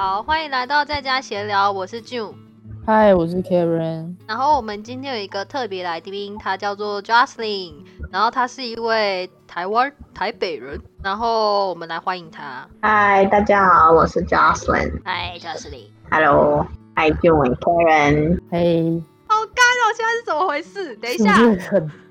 好，欢迎来到在家闲聊，我是 June。嗨，我是 Karen。然后我们今天有一个特别来宾，他叫做 Jocelyn，然后他是一位台湾台北人，然后我们来欢迎他。嗨，大家好，我是 Jocelyn。嗨，Jocelyn。Hello，Hi June and Karen。嘿，好干哦，现在是怎么回事？等一下，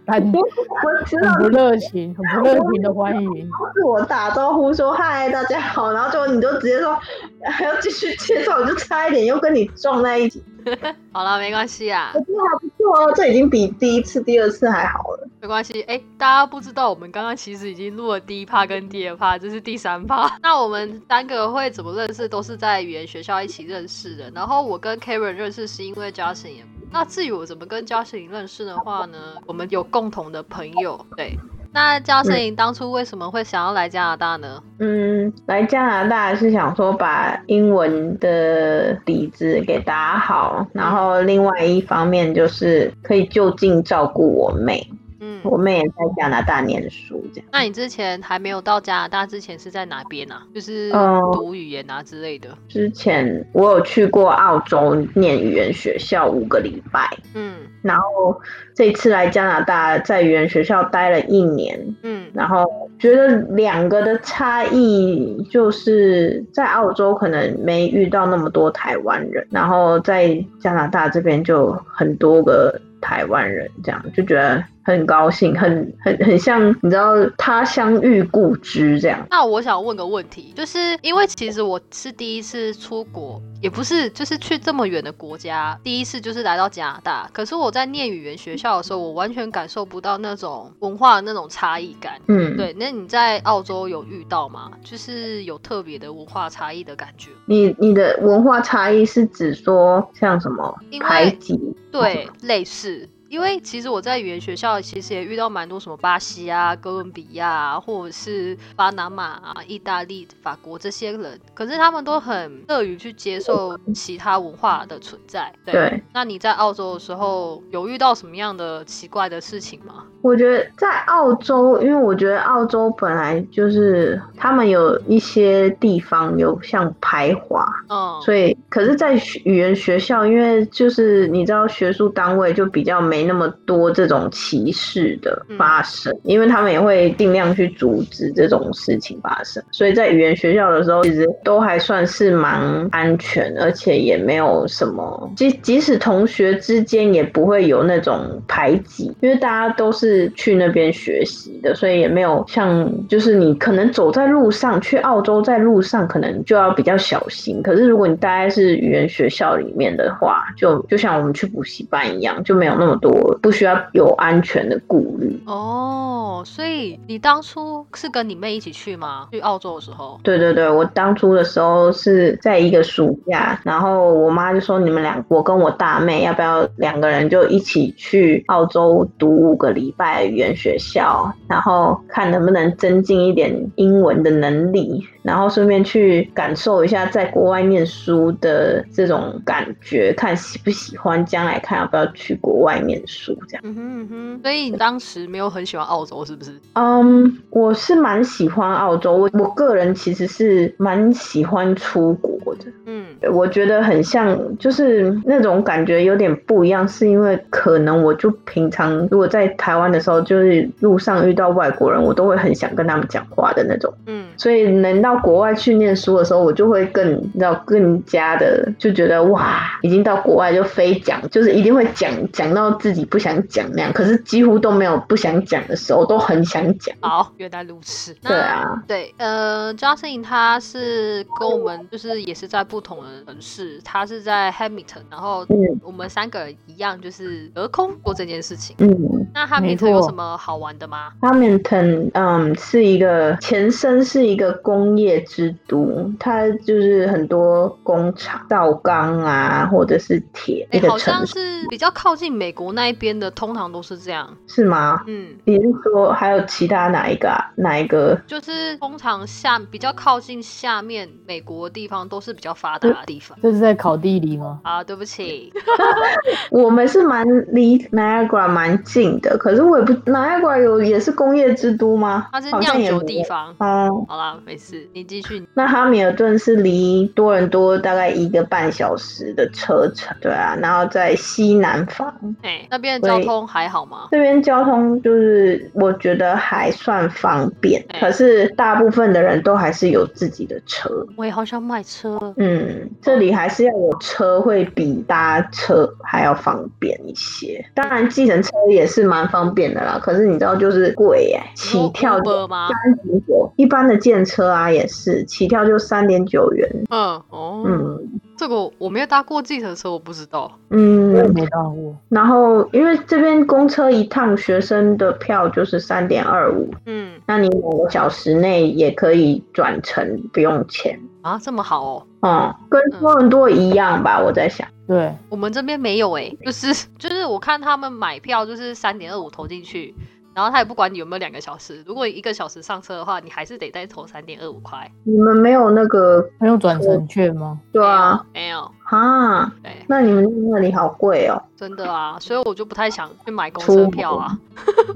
很单我知道很不热情，很不热情的欢迎？是我打招呼说嗨，大家好，然后就你就直接说还要继续介绍，我就差一点又跟你撞在一起。好了，没关系啊我，觉得还不错哦，这已经比第一次、第二次还好了。没关系。哎，大家不知道，我们刚刚其实已经录了第一趴跟第二趴，这是第三趴。那我们三个会怎么认识，都是在语言学校一起认识的。然后我跟 Karen 认识是因为 Justin 也。那至于我怎么跟 Justin 认识的话呢，我们有共同的朋友。对，那 Justin 当初为什么会想要来加拿大呢？嗯，来加拿大是想说把英文的底子给打好，然后另外一方面就是可以就近照顾我妹，嗯，我妹也在加拿大念书，这样。那你之前还没有到加拿大之前是在哪边啊？就是嗯读语言啊之类的。之前我有去过澳洲念语言学校五个礼拜，嗯然后这次来加拿大在语言学校待了一年，嗯然后觉得两个的差异就是在澳洲可能没遇到那么多台湾人，然后在加拿大这边就很多个台湾人，这样就觉得很高兴，很很很像你知道他乡遇故知这样。那我想问个问题，就是因为其实我是第一次出国，也不是就是去这么远的国家，第一次就是来到加拿大。可是我在念语言学校的时候，我完全感受不到那种文化的那种差异感。嗯，对，那你在澳洲有遇到吗？就是有特别的文化差异的感觉？你你的文化差异是指说像什么排挤？对，类似。因为其实我在语言学校，其实也遇到蛮多什么巴西啊、哥伦比亚啊，或者是巴拿马啊、意大利、法国这些人，可是他们都很乐于去接受其他文化的存在。对，对那你在澳洲的时候有遇到什么样的奇怪的事情吗？我觉得在澳洲，因为我觉得澳洲本来就是他们有一些地方有像排华，嗯，所以可是，在语言学校，因为就是你知道学术单位就比较没没那么多这种歧视的发生，因为他们也会尽量去阻止这种事情发生，所以在语言学校的时候，其实都还算是蛮安全，而且也没有什么，即即使同学之间也不会有那种排挤，因为大家都是去那边学习的，所以也没有像就是你可能走在路上去澳洲，在路上可能就要比较小心。可是如果你待在是语言学校里面的话，就就像我们去补习班一样，就没有那么多不需要有安全的顾虑。哦，所以你当初是跟你妹一起去吗？去澳洲的时候？对对对，我当初的时候是在一个暑假，然后我妈就说你们两，我跟我大妹要不要两个人就一起去澳洲读五个礼拜语言学校，然后看能不能增进一点英文的能力，然后顺便去感受一下在国外念书的这种感觉，看喜不喜欢，将来看要不要去国外念书这样。嗯哼嗯哼，所以你当时没有很喜欢澳洲，是不是？嗯，我是蛮喜欢澳洲，我我个人其实是蛮喜欢出国的。嗯我觉得很像，就是那种感觉有点不一样，是因为可能我就平常如果在台湾的时候，就是路上遇到外国人，我都会很想跟他们讲话的那种。嗯所以能到国外去念书的时候，我就会更你知道更加的就觉得哇，已经到国外就非讲，就是一定会讲讲到自己不想讲那样，可是几乎都没有不想讲的时候，都很想讲。好，原来如此。对啊，对，呃，Justin 他是跟我们就是也是在不同的城市，他是在 Hamilton，然后嗯我们三个人一样就是隔空做这件事情。嗯。那 Hamilton 有什么好玩的吗？？Hampton，，嗯，是一个前身是一个工业之都，它就是很多工厂、造钢啊，或者是铁哎、好像，是比较靠近美国那一边的，通常都是这样。是吗？嗯，你是说还有其他哪一个啊？哪一个？就是通常下比较靠近下面美国的地方，都都是比较发达的地方。这是在考地理吗？啊，对不起，我们是蛮离 Niagara 蛮近的，可是我也不 Niagara 有也是工业之都吗？它是酿酒。地方。哦，好啦，没事，你继续。那哈密尔顿是离多伦多大概一个半小时的车程，对啊，然后在西南方哎，那边的交通还好吗？这边交通就是我觉得还算方便，哎可是大部分的人都还是有自己的车。我也好想买车。嗯，这里还是要有车，会比搭车还要方便一些。当然，计程车也是蛮方便的啦，可是你知道就是贵哎、起跳？三点九，一般的电车啊也是起跳就三点九元。嗯，哦，嗯这个我没有搭过计程车，我不知道。嗯我也嗯，没搭过。然后因为这边公车一趟学生的票就是三点二五，嗯，那你两个小时内也可以转乘，不用钱。啊，这么好哦。嗯，跟多伦多一样吧，我在想。对，我们这边没有哎、就是就是我看他们买票就是三点二五投进去，然后他也不管你有没有两个小时，如果一个小时上车的话，你还是得再投三点二五块。你们没有那个没有转乘券吗？对啊？没有，哈，对，那你们那里好贵哦。真的啊，所以我就不太想去买公车票啊。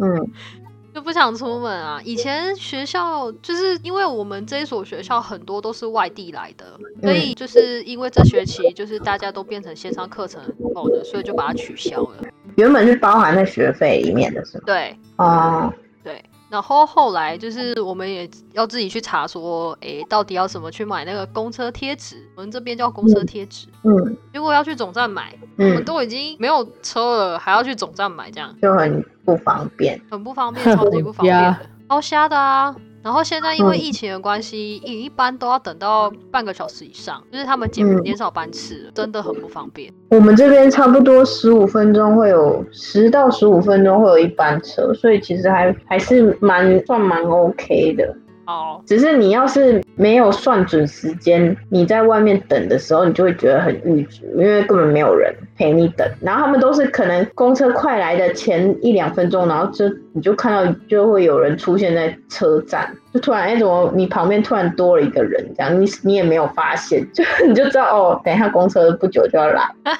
嗯 就不想出门啊！以前学校就是因为我们这一所学校很多都是外地来的，所以就是因为这学期就是大家都变成线上课程后的，所以就把它取消了。原本是包含在学费里面的是吗？对哦，对，然后后来就是我们也要自己去查说，诶，到底要怎么去买那个公车贴纸？我们这边叫公车贴纸。嗯如果要去总站买，我们嗯，都已经没有车了，还要去总站买，这样就很不方便。很不方便，超级不方便的，超瞎的啊！然后现在因为嗯疫情的关系，一一般都要等到半个小时以上，就是他们减嗯减少班次了，真的很不方便。我们这边差不多十五分钟会有十到十五分钟会有一班车，所以其实还还是蛮算蛮 OK 的。哦，只是你要是没有算准时间，你在外面等的时候，你就会觉得很郁卒，因为根本没有人陪你等。然后他们都是可能公车快来的前一两分钟，然后就你就看到就会有人出现在车站，就突然哎怎么你旁边突然多了一个人，这样你你也没有发现，就你就知道哦，等一下公车不久就要来。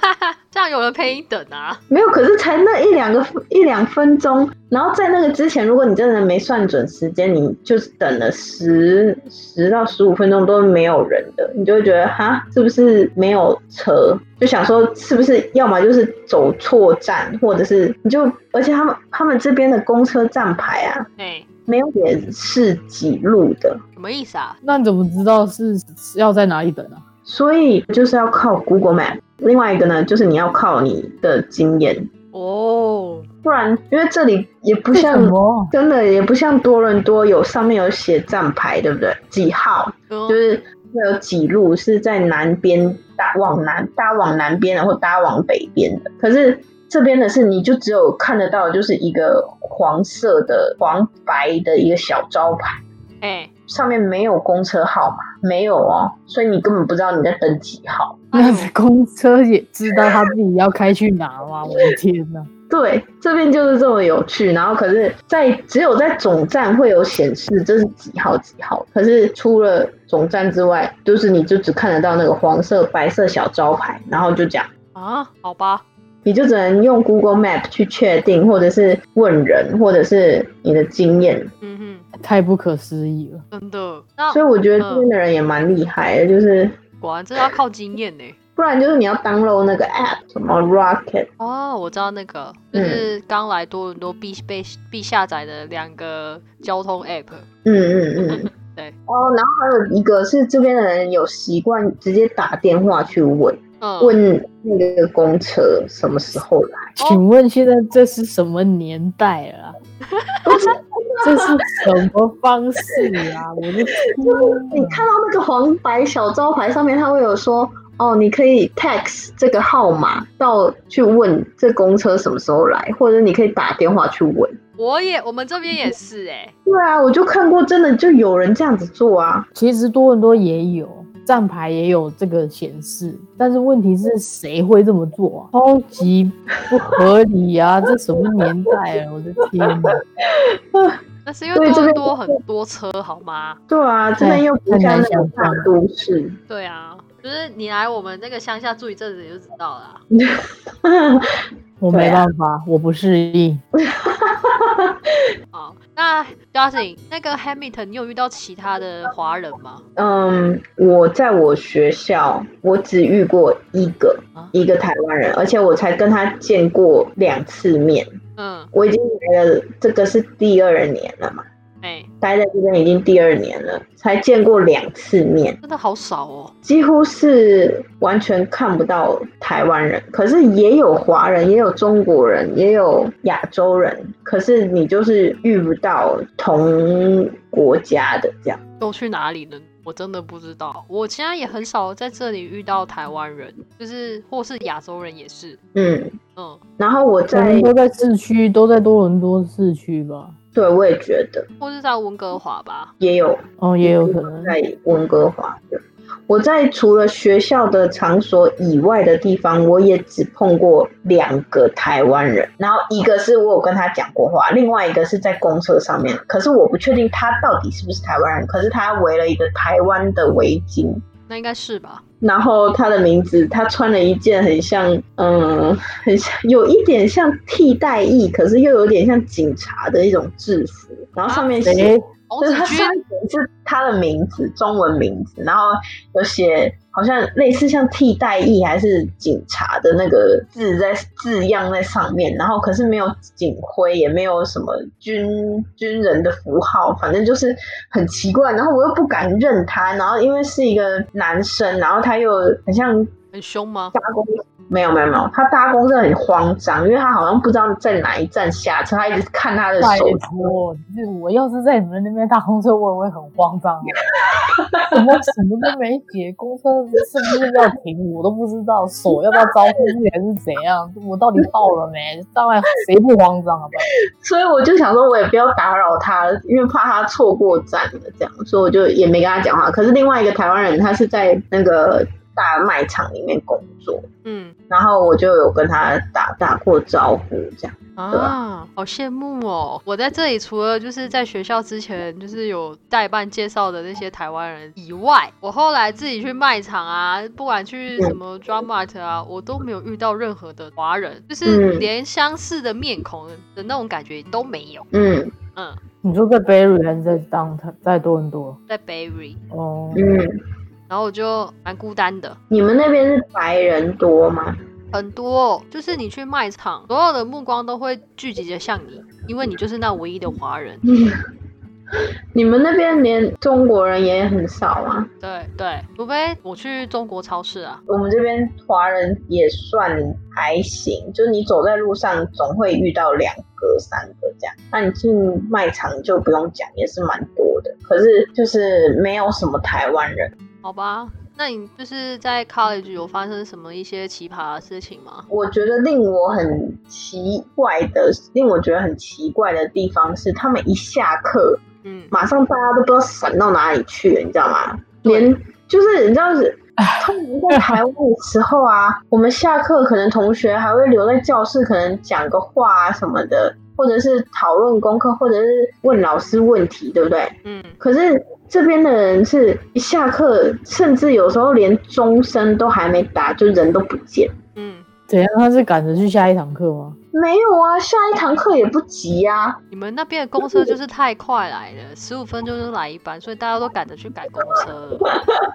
这样有人陪你等啊？没有，可是才那一两个一两分钟，然后在那个之前，如果你真的没算准时间，你就是等了十十到十五分钟都没有人的，你就会觉得哈，是不是没有车？就想说是不是要么就是走错站，或者是你就，而且他们他们这边的公车站牌啊，对、没有显示几路的，什么意思啊？那你怎么知道是是要在哪里等啊？所以就是要靠 Google Map。另外一个呢，就是你要靠你的经验，哦，不然因为这里也不像？真的也不像多伦多有上面有写站牌，对不对？几号嗯就是会有几路是在南边搭往南搭往南边的，或搭往北边的。可是这边的是，你就只有看得到就是一个黄色的黄白的一个小招牌，哎、上面没有公车号码，没有哦，所以你根本不知道你在等几号。那公车也知道他自己要开去哪吗？我的天哪！对，这边就是这么有趣。然后可是在，只有在总站会有显示这是几号几号，可是除了总站之外，就是你就只看得到那个黄色、白色小招牌，然后就这样，啊，好吧，你就只能用 Google Map 去确定，或者是问人，或者是你的经验。嗯哼，太不可思议了。真的。那所以我觉得这边的人也蛮厉害的，就是果然这要靠经验呢。不然就是你要 download 那个 app，什么 Rocket，哦，我知道那个，就是刚来多伦多必被必下载的两个交通 app。嗯嗯嗯，对。哦，然后还有一个是这边的人有习惯直接打电话去问。嗯，问那个公车什么时候来？请问现在这是什么年代了啊？这是什么方式啊？我的天哪！你看到那个黄白小招牌上面，它会有说哦，你可以 text 这个号码到去问这公车什么时候来，或者你可以打电话去问。我也我们这边也是哎、对啊，我就看过，真的就有人这样子做啊。其实多伦多也有站牌也有这个显示，但是问题是谁会这么做啊？超级不合理啊！这什么年代啊？我的天哪！那是因为多伦多很多车好吗？对啊，这边又不像那种大都市。对啊，就是你来我们那个乡下住一阵子你就知道了。我没办法，我不适应。好，那 Justin，那个 Hamilton，你有遇到其他的华人吗？嗯，我在我学校，我只遇过一个一个台湾人，而且我才跟他见过两次面。嗯，我已经来了，这个是第二年了嘛。哎，待在这边已经第二年了，才见过两次面，真的好少哦，几乎是完全看不到台湾人，可是也有华人，也有中国人，也有亚洲人，可是你就是遇不到同国家的这样。都去哪里了？我真的不知道。我现在也很少在这里遇到台湾人，就是或是亚洲人也是。嗯嗯，然后我在都在市区，都在多伦多市区吧。对，我也觉得，或是在温哥华吧，也有哦，也有可能在温哥华。对，我在除了学校的场所以外的地方，我也只碰过两个台湾人，然后一个是我有跟他讲过话，另外一个是在公车上面，可是我不确定他到底是不是台湾人，可是他围了一个台湾的围巾。那应该是吧。然后他的名字，他穿了一件很像，嗯，很像，有一点像替代役，可是又有点像警察的一种制服。然后上面写。就是他上面是他的名字，中文名字，然后有写好像类似像替代役还是警察的那个字在字样在上面，然后可是没有警徽，也没有什么军军人的符号，反正就是很奇怪。然后我又不敢认他，然后因为是一个男生，然后他又很像很凶吗？没有没有没有，他搭公车很慌张，因为他好像不知道在哪一站下车，他一直看他的手机。就是我要是在你们那边搭公车，我也会很慌张。什么什么都没写，公车是不是要停，我都不知道，手要不要招呼还是怎样？我到底到了没？上来谁不慌张啊？所以我就想说，我也不要打扰他，因为怕他错过站了这样，所以我就也没跟他讲话。可是另外一个台湾人，他是在那个。大卖场里面工作，嗯，然后我就有跟他打打过招呼，这样。啊，好羡慕哦！我在这里除了就是在学校之前就是有代办介绍的那些台湾人以外，我后来自己去卖场啊，不管去什么 Drumart 啊，我都没有遇到任何的华人，就是连相似的面孔的那种感觉都没有。嗯。嗯，你说在 Berry 还是在当在多伦多？在 Berry 哦，嗯。然后我就蛮孤单的。你们那边是白人多吗？很多，就是你去卖场，所有的目光都会聚集着向你，因为你就是那唯一的华人。你们那边连中国人也很少吗？对对，除非我去中国超市啊。我们这边华人也算还行，就是你走在路上总会遇到两个、三个这样。那你进卖场就不用讲，也是蛮多的。可是就是没有什么台湾人。好吧，那你就是在 college 有发生什么一些奇葩的事情吗？我觉得令我很奇怪的，令我觉得很奇怪的地方是，他们一下课，嗯，马上大家都不知道闪到哪里去了，你知道吗？连就是你知道是，他们在台湾的时候啊，我们下课可能同学还会留在教室，可能讲个话啊什么的。或者是讨论功课，或者是问老师问题，对不对？嗯。可是这边的人是一下课，甚至有时候连钟声都还没打，就人都不见。嗯。怎样？他是赶着去下一堂课吗？没有啊，下一堂课也不急啊。你们那边的公车就是太快来了，十五分钟就来一班，所以大家都赶着去赶公车。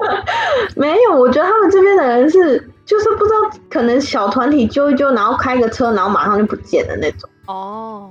没有，我觉得他们这边的人是，就是不知道，可能小团体揪一揪，然后开个车，然后马上就不见了那种。哦，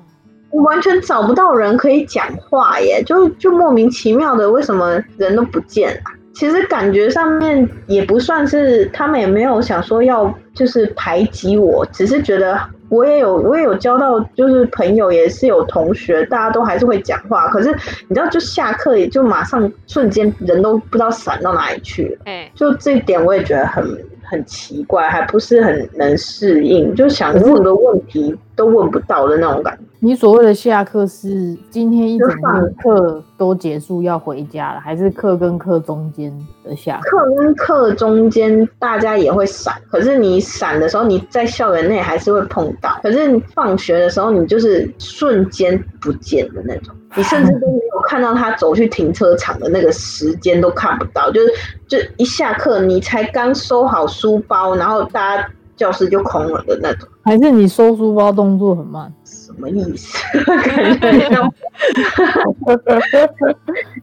完全找不到人可以讲话耶，就就莫名其妙的，为什么人都不见了？其实感觉上面也不算是，他们也没有想说要就是排挤我，只是觉得我也有我也有交到就是朋友，也是有同学，大家都还是会讲话。可是你知道，就下课也就马上瞬间人都不知道散到哪里去了。哎，就这一点我也觉得很很奇怪，还不是很能适应，就想问个问题。都问不到的那种感觉。你所谓的下课是今天一整个课都结束要回家了，还是课跟课中间的下课？课跟课中间大家也会闪，可是你闪的时候，你在校园内还是会碰到。可是你放学的时候，你就是瞬间不见的那种，你甚至都没有看到他走去停车场的那个时间都看不到，就是就一下课，你才刚收好书包，然后大家教室就空了的那种。还是你收书包动作很慢？什么意思？感觉像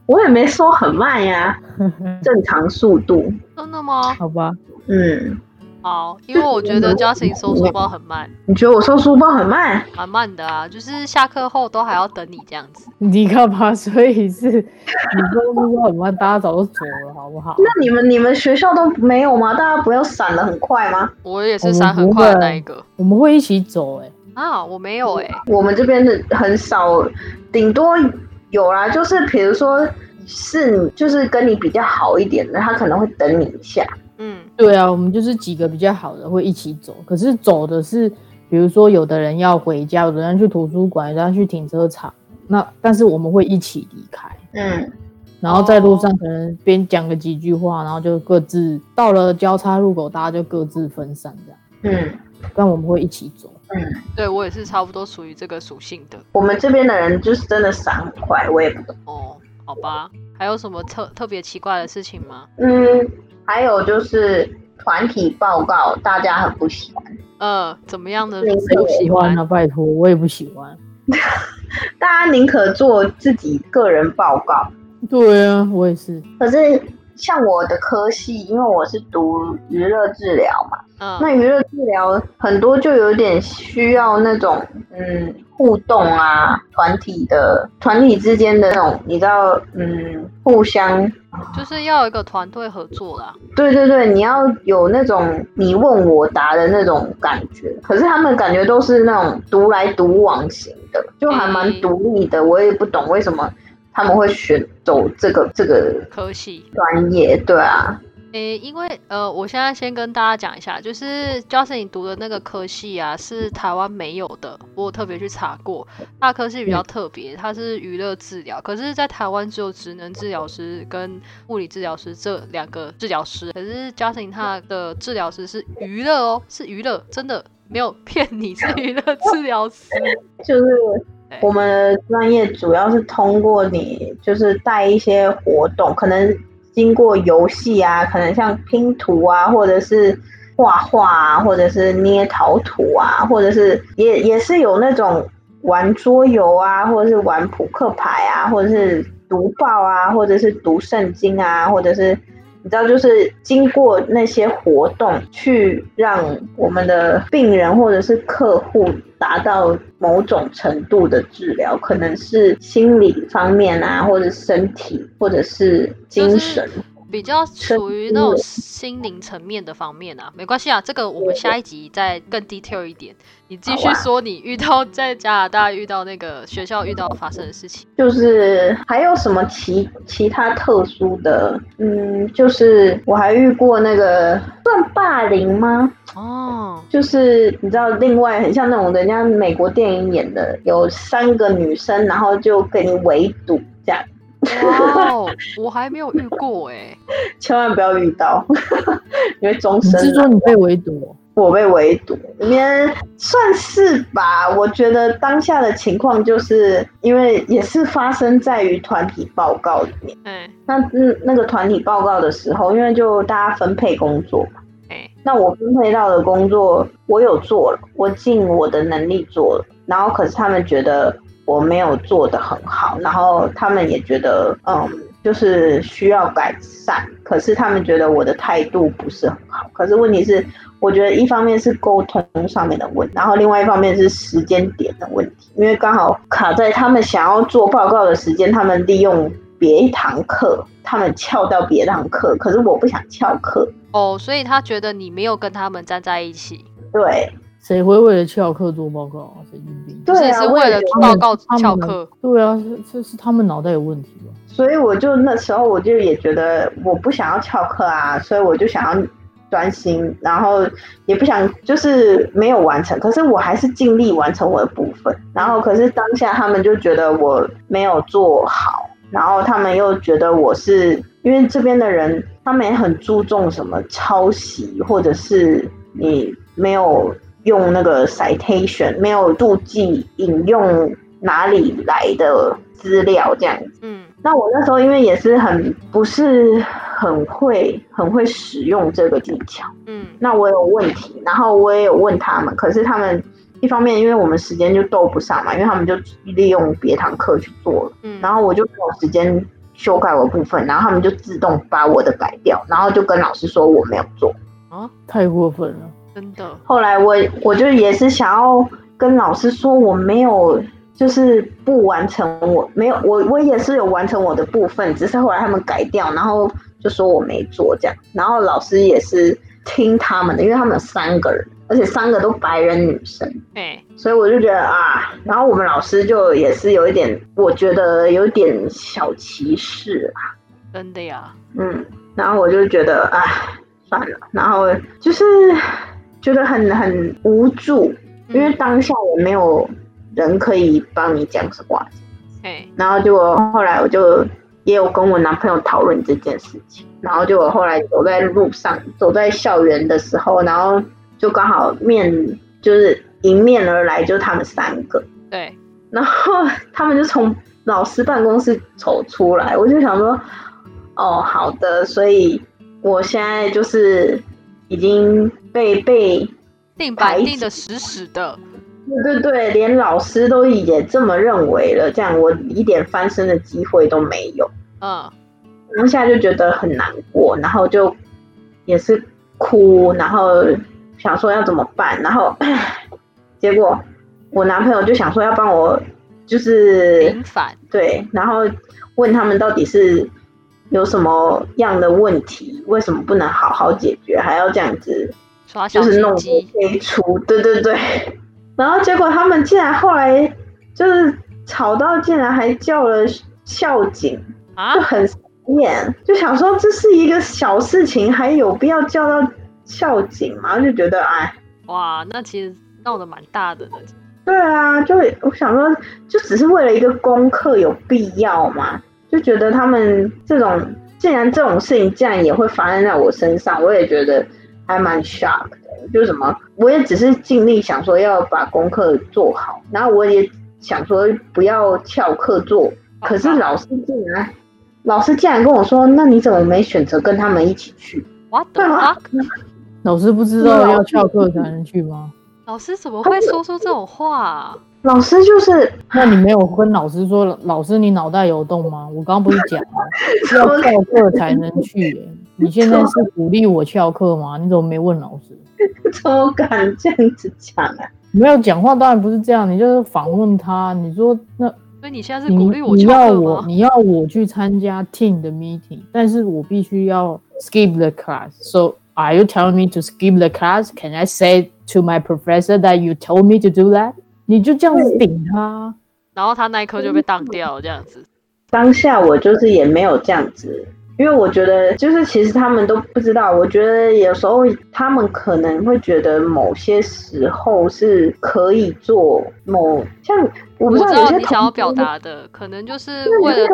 我 也没说很慢呀，正常速度。真的吗？好吧，嗯，好，因为我觉得 Justin 收书包很慢，你觉得我收书包很慢？蛮慢的啊，就是下课后都还要等你这样子。你干嘛？所以是你收书包很慢，大家早就走了，好不好？那你们你们学校都没有吗？大家不要闪的很快吗？我也是闪很快的那一个我们会一起走、欸，啊，我没有哎、我们这边的很少，顶多有啦，就是比如说是你就是跟你比较好一点的，他可能会等你一下。嗯，对啊，我们就是几个比较好的会一起走，可是走的是，比如说有的人要回家，有的人去图书馆，有的人去停车场，那但是我们会一起离开，嗯，然后在路上可能边讲个几句话，然后就各自到了交叉路口，大家就各自分散这样，嗯。但我们会一起走。嗯，对我也是差不多属于这个属性的。我们这边的人就是真的闪很快，我也不懂。哦。好吧，还有什么特特别奇怪的事情吗？嗯，还有就是团体报告，大家很不喜欢。呃，怎么样的不喜欢？喜欢啊？拜托，我也不喜欢。大家宁可做自己个人报告。对啊，我也是。可是像我的科系，因为我是读娱乐治疗嘛，嗯，那娱乐治疗很多就有点需要那种嗯互动啊，团体的团体之间的那种，你知道嗯互相。就是要有一个团队合作啦。对对对，你要有那种你问我答的那种感觉，可是他们感觉都是那种独来独往型的，就还蛮独立的。我也不懂为什么他们会选走这个这个科系，专业，对啊，诶，因为呃，我现在先跟大家讲一下，就是 Justin 你读的那个科系啊，是台湾没有的，我特别去查过。那科系比较特别，它是娱乐治疗，可是，在台湾只有职能治疗师跟物理治疗师这两个治疗师，可是 Justin 他的治疗师是娱乐哦，是娱乐，真的没有骗你，是娱乐治疗师。就是对我们专业主要是通过你就是带一些活动，可能经过游戏啊，可能像拼图啊，或者是画画啊，或者是捏陶土啊，或者是也也是有那种玩桌游啊，或者是玩扑克牌啊，或者是读报啊，或者是读圣经啊，或者是。你知道，就是经过那些活动，去让我们的病人或者是客户达到某种程度的治疗，可能是心理方面啊，或者身体，或者是精神。比较属于那种心灵层面的方面啊，没关系啊，这个我们下一集再更 detail 一点。你继续说你遇到在加拿大遇到那个学校遇到发生的事情。就是还有什么其其他特殊的？嗯，就是我还遇过那个算霸凌吗？哦，就是你知道，另外很像那种人家美国电影演的，有三个女生，然后就给你围堵。哇哦，我还没有遇过哎、千万不要遇到，因为终你身是说你被围堵？我被围堵，里面算是吧。我觉得当下的情况就是因为也是发生在于团体报告里面。哎那嗯，那个团体报告的时候，因为就大家分配工作嘛，哎，那我分配到的工作我有做了，我尽我的能力做了，然后可是他们觉得我没有做得很好，然后他们也觉得嗯，就是需要改善，可是他们觉得我的态度不是很好，可是问题是，我觉得一方面是沟通上面的问题，然后另外一方面是时间点的问题，因为刚好卡在他们想要做报告的时间，他们利用别一堂课，他们翘到别堂课，可是我不想翘课，哦，所以他觉得你没有跟他们站在一起，对。谁会为了翘课做报告啊？神经病！对啊是为了报告翘课。对啊，是这是他们脑袋有问题吧？所以我就那时候我就也觉得我不想要翘课啊，所以我就想要专心，然后也不想就是没有完成，可是我还是尽力完成我的部分。然后可是当下他们就觉得我没有做好，然后他们又觉得我是因为这边的人，他们也很注重什么抄袭，或者是你没有用那个 citation，没有注记引用哪里来的资料这样子。嗯那我那时候因为也是很不是很会很会使用这个技巧，嗯那我有问题，然后我也有问他们，可是他们一方面因为我们时间就斗不上嘛，因为他们就利用别堂课去做了，嗯，然后我就没有时间修改我的部分，然后他们就自动把我的改掉，然后就跟老师说我没有做。啊，太过分了。真的，后来我我就也是想要跟老师说我没有，就是不完成我没有我我也是有完成我的部分，只是后来他们改掉，然后就说我没做这样，然后老师也是听他们的，因为他们有三个人，而且三个都白人女生，哎，所以我就觉得啊，然后我们老师就也是有一点，我觉得有点小歧视啊，真的呀，嗯，然后我就觉得哎算了，然后就是觉得很很无助，因为当下也没有人可以帮你讲什么话，哎，然后结果后来我就也有跟我男朋友讨论这件事情，然后就我后来走在路上，走在校园的时候，然后就刚好面就是迎面而来，就他们三个，对，然后他们就从老师办公室走出来，我就想说，哦，好的，所以我现在就是已经被被，定板排定的死死的，对对对，连老师都也这么认为了，这样我一点翻身的机会都没有，嗯。当下就觉得很难过，然后就也是哭，然后想说要怎么办，然后 结果我男朋友就想说要帮我，就是平反，对，然后问他们到底是有什么样的问题，为什么不能好好解决，还要这样子，就是弄清楚，对对对。然后结果他们竟然后来就是吵到，竟然还叫了校警，啊就，很傻眼，就想说这是一个小事情，还有必要叫到校警吗？就觉得哎。哇，那其实闹得蛮大的呢，对啊，就我想说，就只是为了一个功课，有必要吗？就觉得他们这种，既然这种事情竟然也会发生在我身上，我也觉得还蛮 shock 的。就是什么，我也只是尽力想说要把功课做好，然后我也想说不要翘课做，可是老师竟然，老师竟然跟我说，那你怎么没选择跟他们一起去？What the fuck？老师不知道要翘课才能去吗？老师怎么会说出这种话啊？老师就是那你没有跟老师说，老师你脑袋有洞吗？我刚刚不是讲了，要翘课才能去耶、你现在是鼓励我翘课吗？你怎么没问老师？怎么敢这样子讲啊？没有讲话，当然不是这样，你就是访问他，你说那所以你现在是鼓励我你要翘课吗？我你要我去参加 team 的 meeting，但是我必须要 skip the class。So are you telling me to skip the class? Can I say to my professor that you told me to do that？你就这样子顶他，然后他那一刻就被当掉，这样子。当下我就是也没有这样子，因为我觉得就是其实他们都不知道，我觉得有时候他们可能会觉得某些时候是可以做某像我我不知道有些想要表学，达的，可能就是为了，在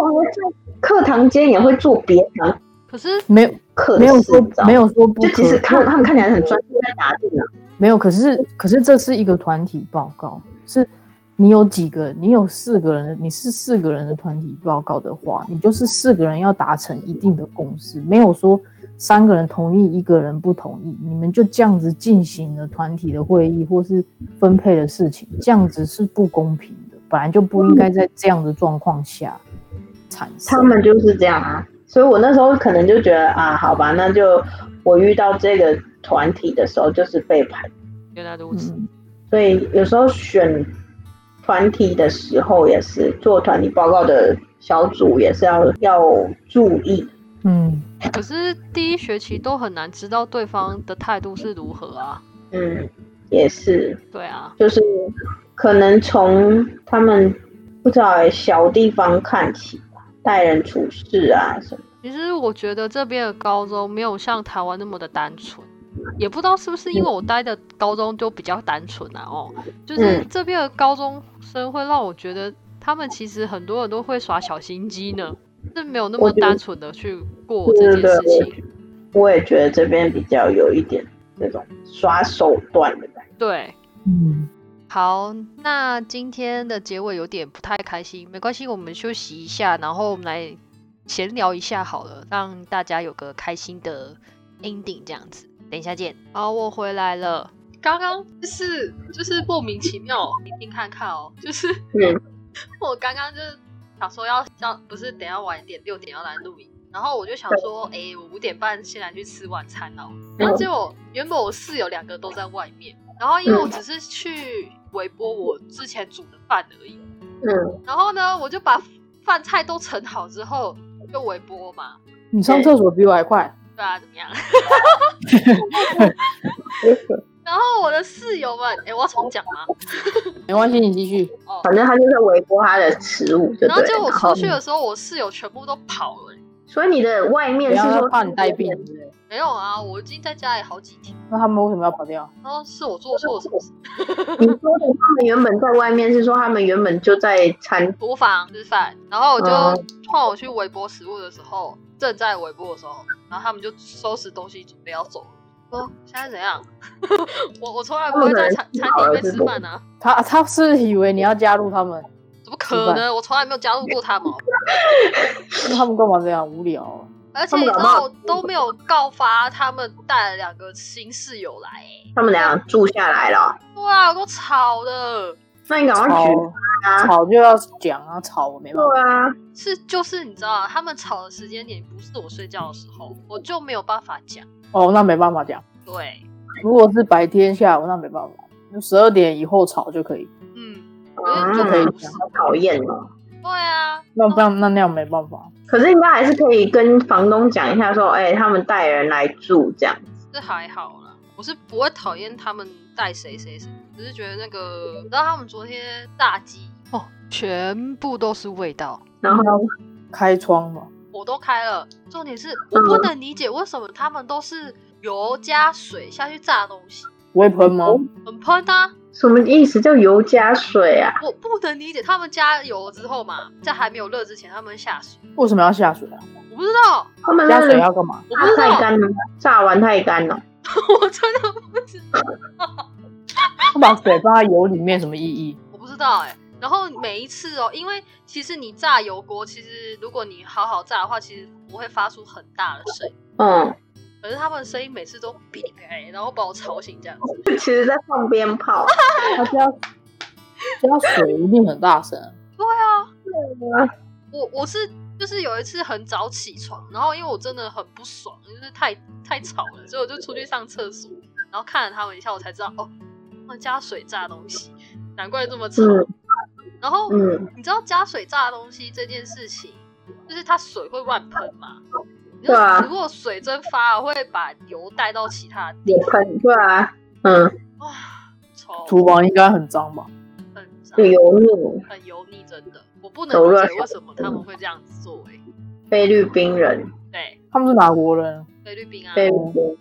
课堂间也会做别的可是没有课，没有说没有说不可，就其实看他们看起来很专注在打电脑，没有，可是可是这是一个团体报告，是你有几个，你有四个人，你是四个人的团体报告的话，你就是四个人要达成一定的共识，没有说三个人同意，一个人不同意，你们就这样子进行了团体的会议或是分配的事情，这样子是不公平的，本来就不应该在这样的状况下产生。他们就是这样啊，所以我那时候可能就觉得啊，好吧，那就我遇到这个团体的时候就是背叛。原来如此。嗯，所以有时候选团体的时候，也是做团体报告的小组也是要要注意。嗯，可是第一学期都很难知道对方的态度是如何啊。嗯，也是，对啊，就是可能从他们不知道欸小地方看起吧，待人处事啊什么。其实我觉得这边的高中没有像台湾那么的单纯，也不知道是不是因为我待的高中就比较单纯啊，哦，就是嗯这边的高中生会让我觉得他们其实很多人都会耍小心机呢，是没有那么单纯的去过这件事情。我也觉得这边比较有一点那种耍手段的感觉。对，嗯，好，那今天的结尾有点不太开心，没关系，我们休息一下，然后我们来闲聊一下好了，让大家有个开心的 ending 这样子。等一下见。好，我回来了。刚刚就是就是莫名其妙，你听看看哦，就是嗯 我刚刚就是想说要要不是等下晚一点六点要来录影，然后我就想说，哎、我五点半先来去吃晚餐哦。然后结果原本我室友两个都在外面，然后因为我只是去微波我之前煮的饭而已，嗯，然后呢，我就把饭菜都盛好之后就微波嘛，你上厕所比我还快，对啊，怎么样？然后我的室友们，哎，我要重讲吗？没关系，你继续。哦，反正他就在微波他的食物，就对。然后结果我出去的时候，我室友全部都跑了、欸所以你的外面是说怕你带病。没有啊，我已经在家里好几天，那他们为什么要跑掉？然后是我做错了什么事？你说的他们原本在外面是说他们原本就在餐厨房吃饭，然后我就嗯换我去微波食物的时候，正在尾部的时候，然后他们就收拾东西准备要走了。说现在怎样？我我从来不会在餐餐厅里面吃饭啊，他他是以为你要加入他们，怎么可能？我从来没有加入过他们，那他们干嘛这样无聊啊？而且你知道我都没有告发他们带了两个新室友来、欸，他们俩住下来了。对啊，够吵的。那你赶快举吵啊！吵就要讲啊，吵我没办法。对啊，是就是你知道啊，他们吵的时间点不是我睡觉的时候，我就没有办法讲。哦，那没办法讲。对，如果是白天下午，那没办法，就十二点以后吵就可以。嗯，嗯就可以讲讨厌了。对啊，那不然那那样没办法。可是应该还是可以跟房东讲一下，说，哎、他们带人来住这样。这还好啦，我是不会讨厌他们带谁谁谁，只是觉得那个，你知道他们昨天炸鸡哦，全部都是味道，然后，开窗嘛，我都开了。重点是我不能理解为什么他们都是油加水下去炸东西，不会喷吗？很喷啊！什么意思？叫油加水啊？我不能理解，他们加油之后嘛，在还没有热之前，他们下水，为什么要下水啊？我不知道，他们加水要干嘛？我不知道，太干了，炸完太干了。我真的不知道，他把水放在油里面什么意义？我不知道哎、然后每一次哦，因为其实你炸油锅，其实如果你好好炸的话，其实不会发出很大的声音。嗯，可是他们的声音每次都哔哩哔哩，然后把我吵醒这样子。其实在放鞭炮。他加加水一定很大声。对啊，我我是就是有一次很早起床，然后因为我真的很不爽，就是太太吵了，所以我就出去上厕所，然后看了他们一下，我才知道哦，他们加水炸东西，难怪这么吵。嗯然后嗯，你知道加水炸东西这件事情，就是它水会乱喷嘛？你对啊如果水蒸发了，会把油带到其他地也喷，对啊，嗯，方，哇，臭，厨房应该很脏吧？很油腻。很油腻，真的，我不能理解为什么他们会这样子做、欸。菲律宾人，对，他们是哪国人？菲律宾啊，菲律宾人。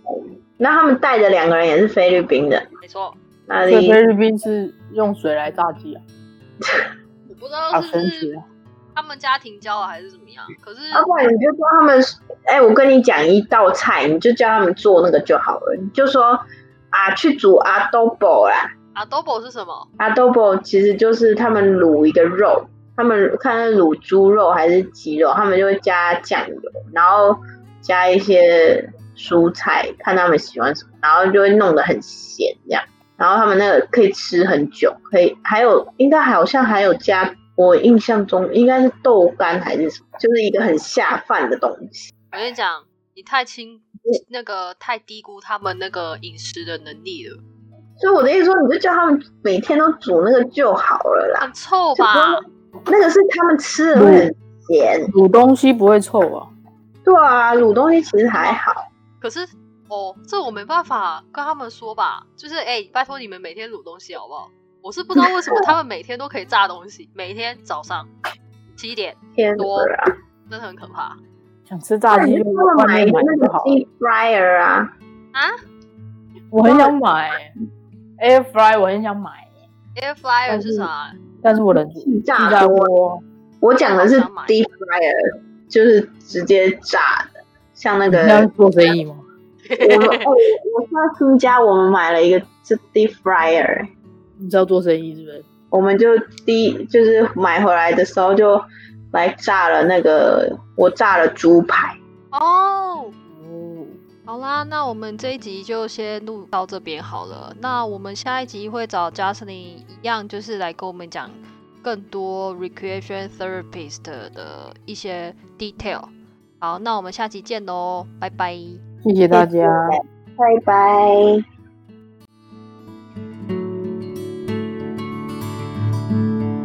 那他们带的两个人也是菲律宾人，没错，哪里？菲律宾是用水来炸鸡啊？我不知道！他们家庭教了还是怎么样，可是要不然你就说他们，哎、我跟你讲一道菜，你就叫他们做那个就好了。你就说啊，去煮 adobo 啦 adobo 是什么？，adobo 其实就是他们卤一个肉，他们看是卤猪肉还是鸡肉，他们就会加酱油，然后加一些蔬菜，看他们喜欢什么，然后就会弄得很咸这样。然后他们那个可以吃很久，可以还有应该好像还有加，我印象中应该是豆干还是什么，就是一个很下饭的东西。我跟你讲，你太轻那个太低估他们那个饮食的能力了，所以我的意思说，你就叫他们每天都煮那个就好了啦。很臭吧？那个是他们吃的会很咸。卤东西不会臭啊？对啊，卤东西其实还好。可是哦，这我没办法跟他们说吧，就是哎、拜托你们每天卤东西好不好？我是不知道为什么他们每天都可以炸东西，每天早上七点，天多哪！真的很可怕想吃炸鸡就那你就他们买外面买那个就好 fryer 啊，啊！我很想买 air fry，我很想买，Air fryer 是是啥？但是我忍住。气炸锅，我讲的是 deep fryer，就是直接炸的，像那个做生意吗？我们 哦，我上次家我们买了一个是 deep fryer，你知道做生意是不是？我们就第一就是买回来的时候就来炸了那个，我炸了猪排。哦，哦，好啦，那我们这一集就先录到这边好了。那我们下一集会找 Justin 一样，就是来跟我们讲更多 recreation therapist 的一些 detail。好，那我们下期见喽，拜拜。谢谢大家。拜拜。